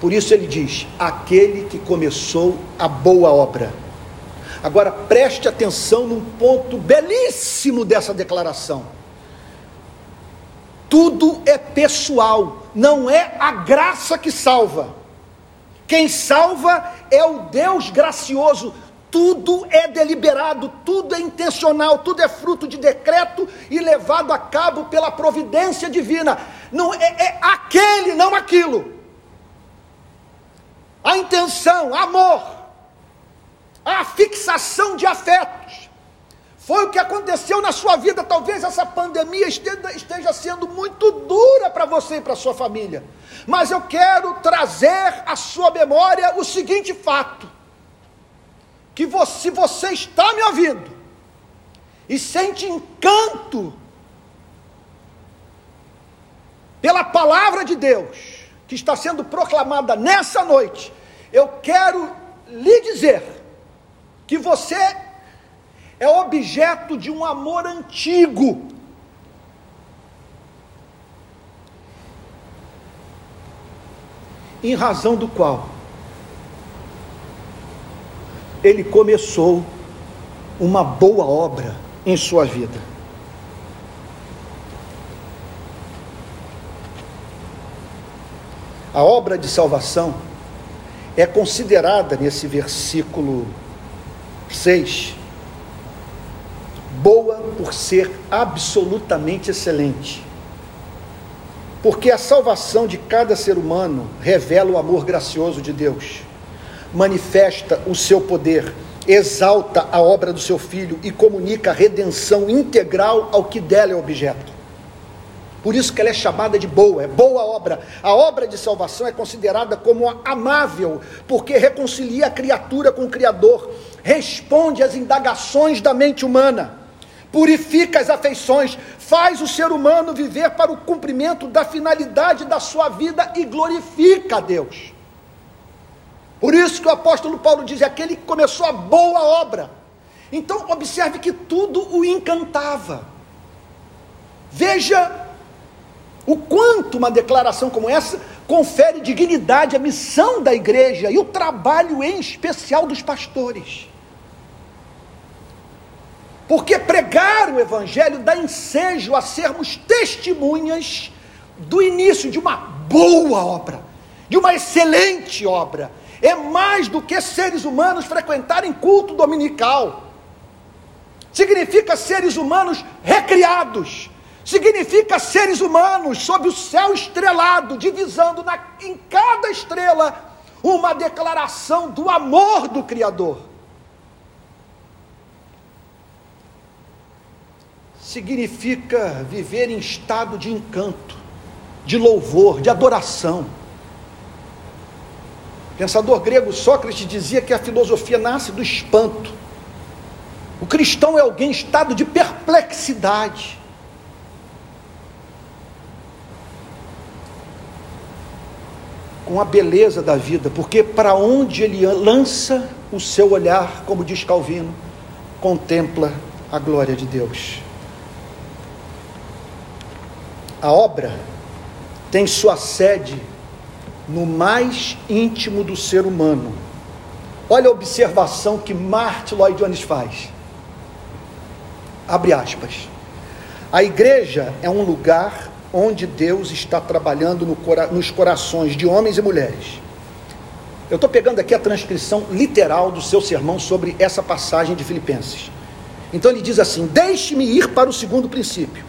Por isso ele diz: aquele que começou a boa obra. Agora preste atenção num ponto belíssimo dessa declaração. Tudo é pessoal, não é a graça que salva. Quem salva é o Deus gracioso, tudo é deliberado, tudo é intencional, tudo é fruto de decreto e levado a cabo pela providência divina. Não é, é aquele, não aquilo. A intenção, amor, a fixação de afetos. Foi o que aconteceu na sua vida. Talvez essa pandemia esteja sendo muito dura para você e para sua família. Mas eu quero trazer à sua memória o seguinte fato que você, se você está me ouvindo e sente encanto pela palavra de Deus que está sendo proclamada nessa noite, eu quero lhe dizer que você é objeto de um amor antigo. Em razão do qual ele começou uma boa obra em sua vida. A obra de salvação é considerada nesse versículo 6 boa por ser absolutamente excelente. Porque a salvação de cada ser humano revela o amor gracioso de Deus, manifesta o seu poder, exalta a obra do seu filho e comunica a redenção integral ao que dela é objeto. Por isso que ela é chamada de boa, é boa obra. A obra de salvação é considerada como amável, porque reconcilia a criatura com o Criador, responde às indagações da mente humana, purifica as afeições, faz o ser humano viver para o cumprimento da finalidade da sua vida e glorifica a Deus. Por isso que o apóstolo Paulo diz: aquele que começou a boa obra. Então, observe que tudo o encantava. Veja o quanto uma declaração como essa confere dignidade à missão da igreja e o trabalho em especial dos pastores. Porque pregar o evangelho dá ensejo a sermos testemunhas do início de uma boa obra, de uma excelente obra. É mais do que seres humanos frequentarem culto dominical. Significa seres humanos recriados, significa seres humanos sob o céu estrelado, divisando na, em cada estrela uma declaração do amor do Criador. Significa viver em estado de encanto, de louvor, de adoração. O pensador grego Sócrates dizia que a filosofia nasce do espanto. O cristão é alguém em estado de perplexidade com a beleza da vida, porque para onde ele lança o seu olhar, como diz Calvino, contempla a glória de Deus. A obra tem sua sede no mais íntimo do ser humano. Olha a observação que Martin Lloyd Jones faz. Abre aspas. A igreja é um lugar onde Deus está trabalhando no cora nos corações de homens e mulheres. Eu estou pegando aqui a transcrição literal do seu sermão sobre essa passagem de Filipenses. Então ele diz assim: Deixe-me ir para o segundo princípio,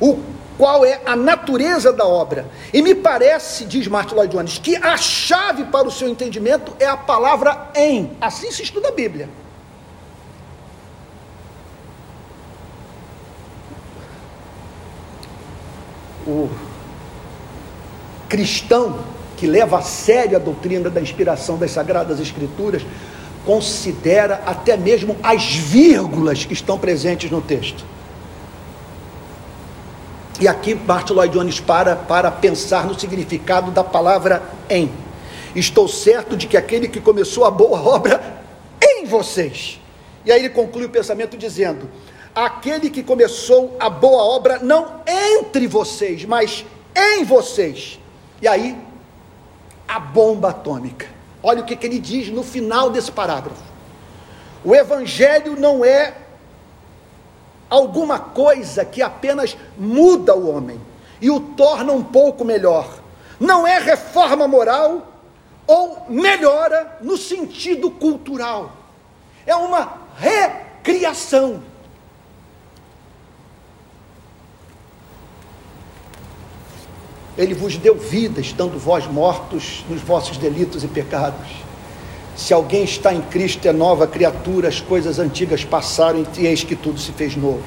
o qual é a natureza da obra. E me parece, diz Martin Lloyd Jones, que a chave para o seu entendimento é a palavra em. Assim se estuda a Bíblia. O cristão que leva a sério a doutrina da inspiração das Sagradas Escrituras considera até mesmo as vírgulas que estão presentes no texto. E aqui Martin Lloyd Jones para para pensar no significado da palavra em. Estou certo de que aquele que começou a boa obra em vocês. E aí ele conclui o pensamento dizendo: aquele que começou a boa obra não entre vocês, mas em vocês. E aí, a bomba atômica. Olha o que, que ele diz no final desse parágrafo. O evangelho não é alguma coisa que apenas muda o homem e o torna um pouco melhor. Não é reforma moral ou melhora no sentido cultural. É uma recriação Ele vos deu vida, estando vós mortos nos vossos delitos e pecados. Se alguém está em Cristo, é nova criatura, as coisas antigas passaram e eis que tudo se fez novo.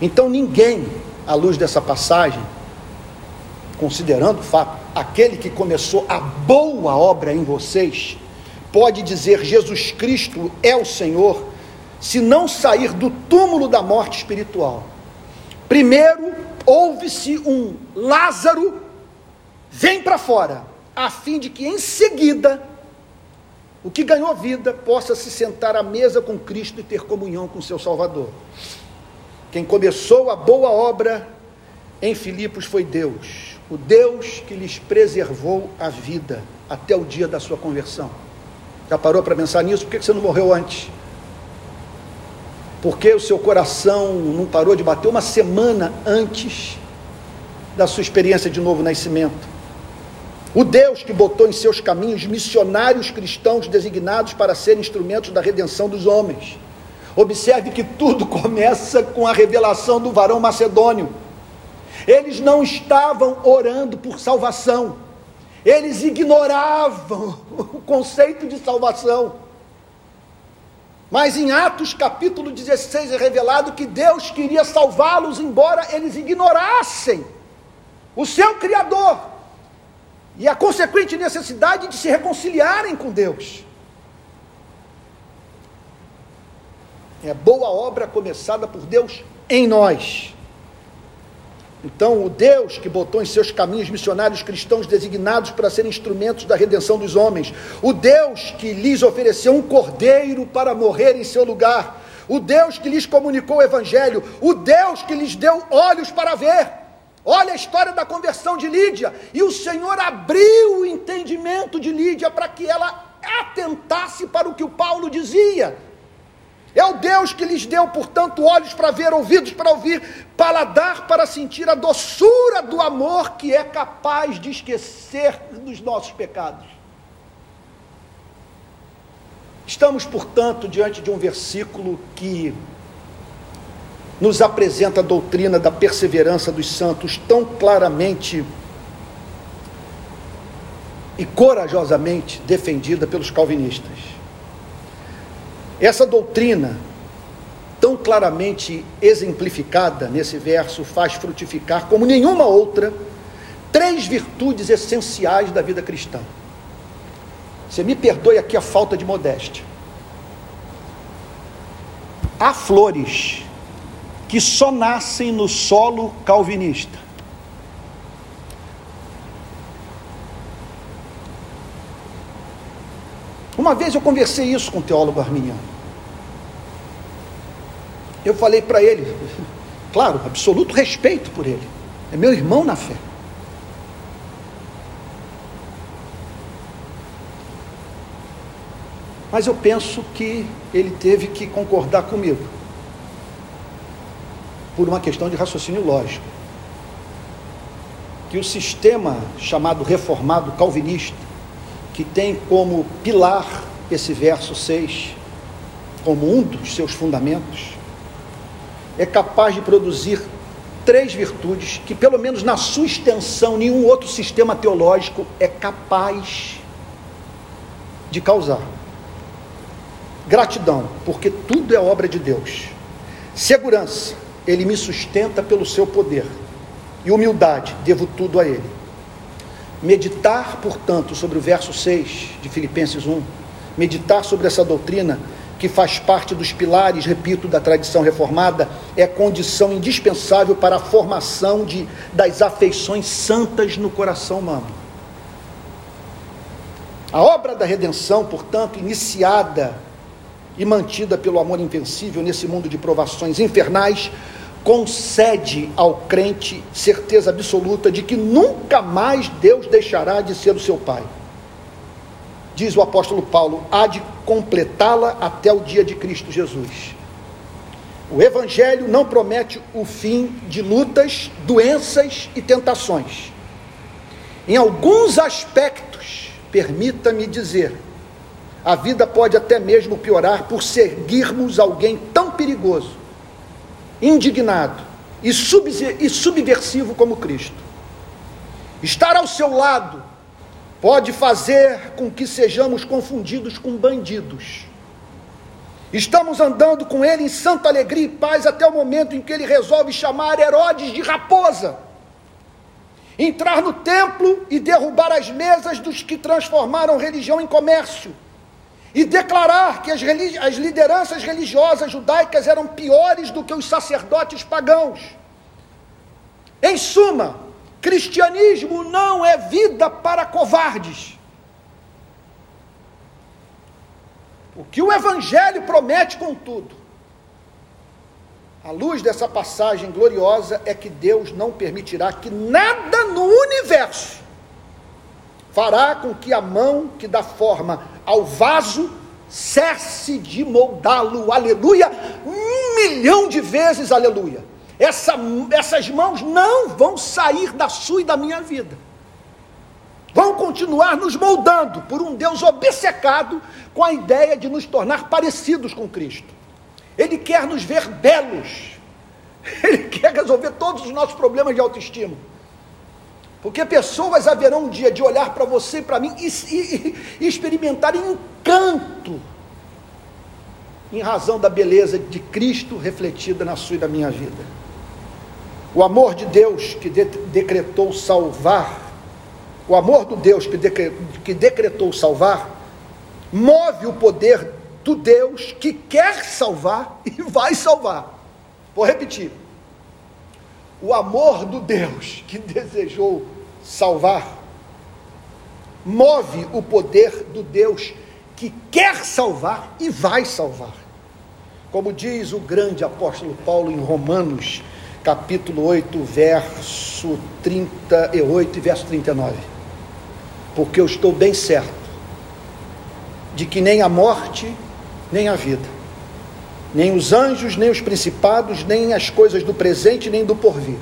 Então ninguém, à luz dessa passagem, considerando o fato, aquele que começou a boa obra em vocês, pode dizer Jesus Cristo é o Senhor, se não sair do túmulo da morte espiritual. Primeiro, houve-se um Lázaro, vem para fora, a fim de que em seguida o que ganhou vida possa se sentar à mesa com Cristo e ter comunhão com seu Salvador. Quem começou a boa obra em Filipos foi Deus, o Deus que lhes preservou a vida até o dia da sua conversão. Já parou para pensar nisso? Por que você não morreu antes? Porque o seu coração não parou de bater uma semana antes da sua experiência de novo nascimento. O Deus que botou em seus caminhos missionários cristãos designados para serem instrumentos da redenção dos homens. Observe que tudo começa com a revelação do varão macedônio. Eles não estavam orando por salvação, eles ignoravam o conceito de salvação. Mas em Atos capítulo 16 é revelado que Deus queria salvá-los, embora eles ignorassem o seu Criador e a consequente necessidade de se reconciliarem com Deus. É boa obra começada por Deus em nós. Então, o Deus que botou em seus caminhos missionários cristãos designados para serem instrumentos da redenção dos homens, o Deus que lhes ofereceu um cordeiro para morrer em seu lugar, o Deus que lhes comunicou o Evangelho, o Deus que lhes deu olhos para ver. Olha a história da conversão de Lídia, e o Senhor abriu o entendimento de Lídia para que ela atentasse para o que o Paulo dizia. É o Deus que lhes deu, portanto, olhos para ver, ouvidos para ouvir, paladar para sentir a doçura do amor que é capaz de esquecer dos nossos pecados. Estamos, portanto, diante de um versículo que nos apresenta a doutrina da perseverança dos santos tão claramente e corajosamente defendida pelos calvinistas. Essa doutrina, tão claramente exemplificada nesse verso, faz frutificar, como nenhuma outra, três virtudes essenciais da vida cristã. Você me perdoe aqui a falta de modéstia. Há flores que só nascem no solo calvinista. Uma vez eu conversei isso com o teólogo arminiano. Eu falei para ele, claro, absoluto respeito por ele, é meu irmão na fé. Mas eu penso que ele teve que concordar comigo, por uma questão de raciocínio lógico. Que o sistema chamado reformado calvinista que tem como pilar esse verso 6, como um dos seus fundamentos, é capaz de produzir três virtudes que, pelo menos na sua extensão, nenhum outro sistema teológico é capaz de causar. Gratidão, porque tudo é obra de Deus. Segurança, ele me sustenta pelo seu poder. E humildade, devo tudo a ele. Meditar, portanto, sobre o verso 6 de Filipenses 1, meditar sobre essa doutrina que faz parte dos pilares, repito, da tradição reformada, é condição indispensável para a formação de, das afeições santas no coração humano. A obra da redenção, portanto, iniciada e mantida pelo amor invencível nesse mundo de provações infernais, concede ao crente certeza absoluta de que nunca mais Deus deixará de ser o seu Pai. Diz o apóstolo Paulo, há de completá-la até o dia de Cristo Jesus. O Evangelho não promete o fim de lutas, doenças e tentações. Em alguns aspectos, permita-me dizer, a vida pode até mesmo piorar por seguirmos alguém tão perigoso indignado e, subversivo como Cristo. Estar ao seu lado pode fazer com que sejamos confundidos com bandidos. Estamos andando com ele em santa alegria e paz até o momento em que ele resolve chamar Herodes de raposa, entrar no templo e derrubar as mesas dos que transformaram religião em comércio e declarar que as, as lideranças religiosas judaicas eram piores do que os sacerdotes pagãos. Em suma, cristianismo não é vida para covardes. O que o Evangelho promete, contudo, à luz dessa passagem gloriosa, é que Deus não permitirá que nada no universo fará com que a mão que dá forma ao vaso cesse de moldá-lo, aleluia, um milhão de vezes, aleluia. Essa, essas mãos não vão sair da sua e da minha vida, vão continuar nos moldando por um Deus obcecado com a ideia de nos tornar parecidos com Cristo. Ele quer nos ver belos, ele quer resolver todos os nossos problemas de autoestima. Porque pessoas haverão um dia de olhar para você e para mim e, e, e experimentar encanto em razão da beleza de Cristo refletida na sua e na minha vida. O amor de Deus que de, decretou salvar, o amor do Deus que, decre, que decretou salvar, move o poder do Deus que quer salvar e vai salvar. Vou repetir. O amor do Deus que desejou salvar move o poder do Deus que quer salvar e vai salvar. Como diz o grande apóstolo Paulo em Romanos, capítulo 8, verso 38 e verso 39. Porque eu estou bem certo de que nem a morte, nem a vida, nem os anjos, nem os principados, nem as coisas do presente, nem do porvir,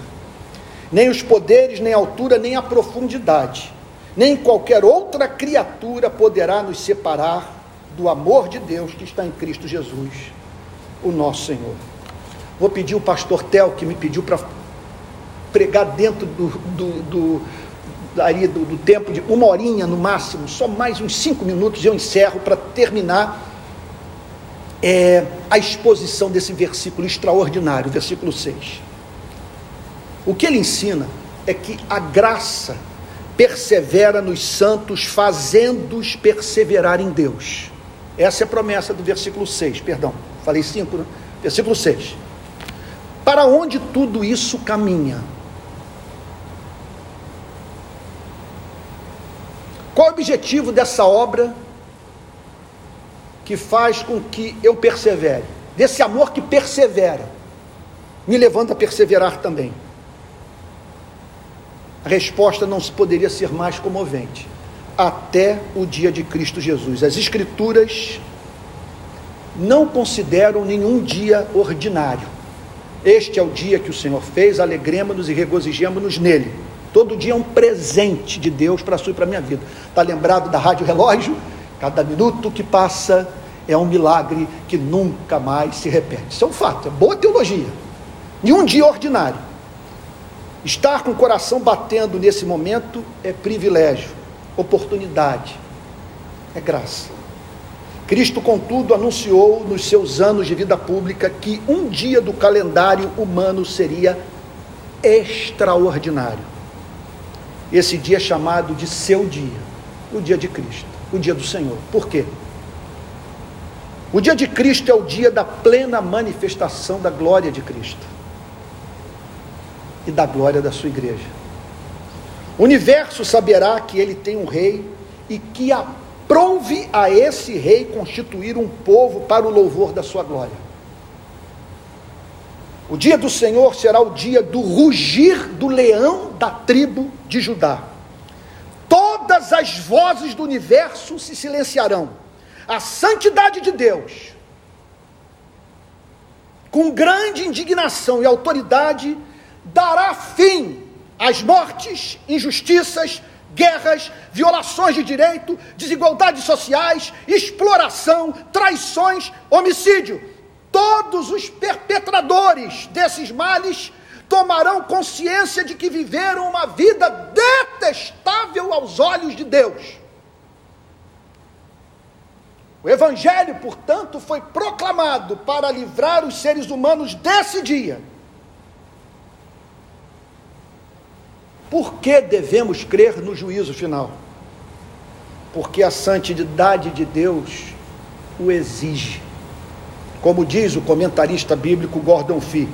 nem os poderes, nem a altura, nem a profundidade, nem qualquer outra criatura poderá nos separar do amor de Deus que está em Cristo Jesus, o nosso Senhor. Vou pedir o pastor Tel, que me pediu para pregar dentro do, do, do, do, do tempo de uma horinha no máximo, só mais uns cinco minutos eu encerro para terminar é, a exposição desse versículo extraordinário, versículo 6. O que ele ensina é que a graça persevera nos santos, fazendo-os perseverar em Deus. Essa é a promessa do versículo 6, perdão, falei 5, né? versículo 6. Para onde tudo isso caminha? Qual o objetivo dessa obra que faz com que eu persevere? Desse amor que persevera, me levando a perseverar também. A resposta não poderia ser mais comovente. Até o dia de Cristo Jesus. As Escrituras não consideram nenhum dia ordinário este é o dia que o Senhor fez, alegremos-nos e regozijemos-nos nele. Todo dia é um presente de Deus para a sua e para a minha vida. Está lembrado da rádio relógio? Cada minuto que passa é um milagre que nunca mais se repete. Isso é um fato, é boa teologia. E um dia ordinário. Estar com o coração batendo nesse momento é privilégio, oportunidade, é graça. Cristo, contudo, anunciou nos seus anos de vida pública que um dia do calendário humano seria extraordinário. Esse dia é chamado de seu dia, o dia de Cristo, o dia do Senhor. Por quê? O dia de Cristo é o dia da plena manifestação da glória de Cristo e da glória da sua igreja. O universo saberá que ele tem um rei e que a Prouve a esse rei constituir um povo para o louvor da sua glória. O dia do Senhor será o dia do rugir do leão da tribo de Judá. Todas as vozes do universo se silenciarão. A santidade de Deus, com grande indignação e autoridade, dará fim às mortes, injustiças, guerras, violações de direito, desigualdades sociais, exploração, traições, homicídio. Todos os perpetradores desses males tomarão consciência de que viveram uma vida detestável aos olhos de Deus. O Evangelho, portanto, foi proclamado para livrar os seres humanos desse dia Por que devemos crer no juízo final? Porque a santidade de Deus o exige. Como diz o comentarista bíblico Gordon Fee,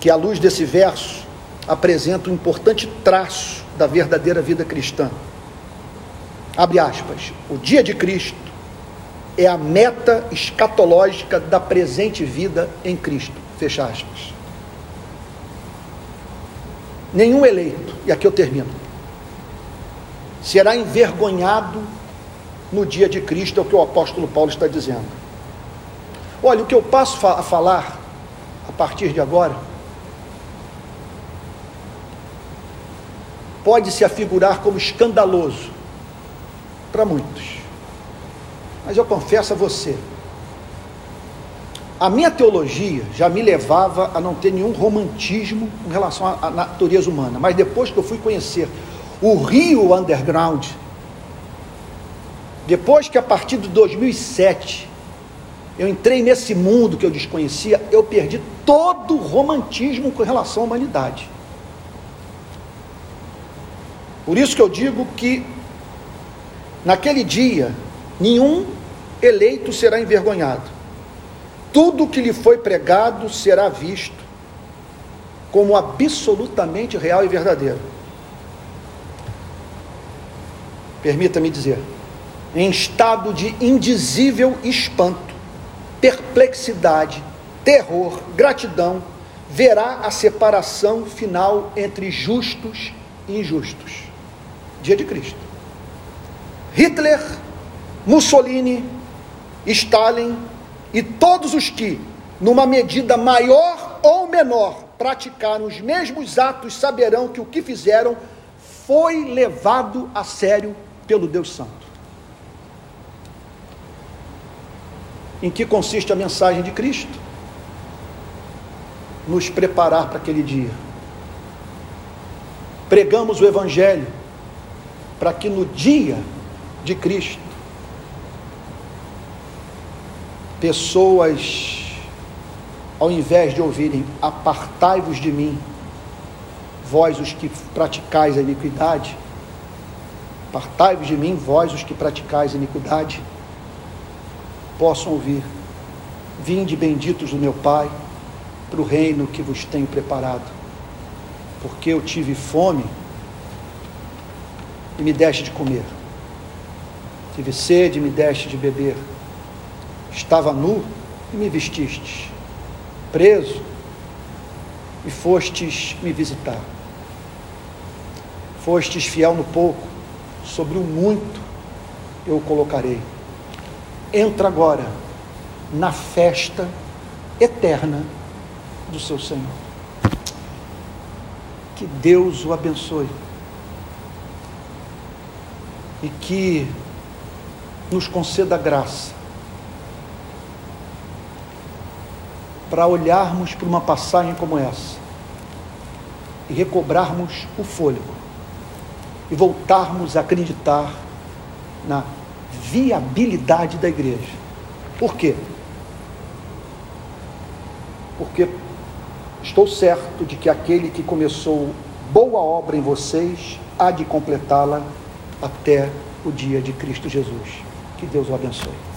que à luz desse verso apresenta um importante traço da verdadeira vida cristã. Abre aspas. O dia de Cristo é a meta escatológica da presente vida em Cristo. Fecha aspas nenhum eleito, e aqui eu termino, será envergonhado no dia de Cristo, é o que o apóstolo Paulo está dizendo. Olha, o que eu passo a falar a partir de agora pode se afigurar como escandaloso para muitos. Mas eu confesso a você, a minha teologia já me levava a não ter nenhum romantismo em relação à natureza humana, mas depois que eu fui conhecer o Rio Underground, depois que a partir de 2007 eu entrei nesse mundo que eu desconhecia, eu perdi todo o romantismo com relação à humanidade. Por isso que eu digo que naquele dia nenhum eleito será envergonhado. Tudo que lhe foi pregado será visto como absolutamente real e verdadeiro. Permita-me dizer, em estado de indizível espanto, perplexidade, terror, gratidão, verá a separação final entre justos e injustos. Dia de Cristo. Hitler, Mussolini, Stalin e todos os que, numa medida maior ou menor, praticaram os mesmos atos saberão que o que fizeram foi levado a sério pelo Deus Santo. Em que consiste a mensagem de Cristo? Nos preparar para aquele dia. Pregamos o Evangelho para que no dia de Cristo pessoas, ao invés de ouvirem, apartai-vos de mim, vós os que praticais a iniquidade, apartai-vos de mim, vós os que praticais a iniquidade, possam ouvir, vinde benditos do meu Pai, para o reino que vos tenho preparado, porque eu tive fome e me deste de comer, tive sede e me deste de beber, Estava nu e me vestistes, preso e fostes me visitar. Fostes fiel no pouco, sobre o muito eu o colocarei. Entra agora na festa eterna do seu Senhor. Que Deus o abençoe. E que nos conceda graça para olharmos para uma passagem como essa e recobrarmos o fôlego e voltarmos a acreditar na viabilidade da igreja. Por quê? Porque estou certo de que aquele que começou boa obra em vocês há de completá-la até o dia de Cristo Jesus. Que Deus o abençoe.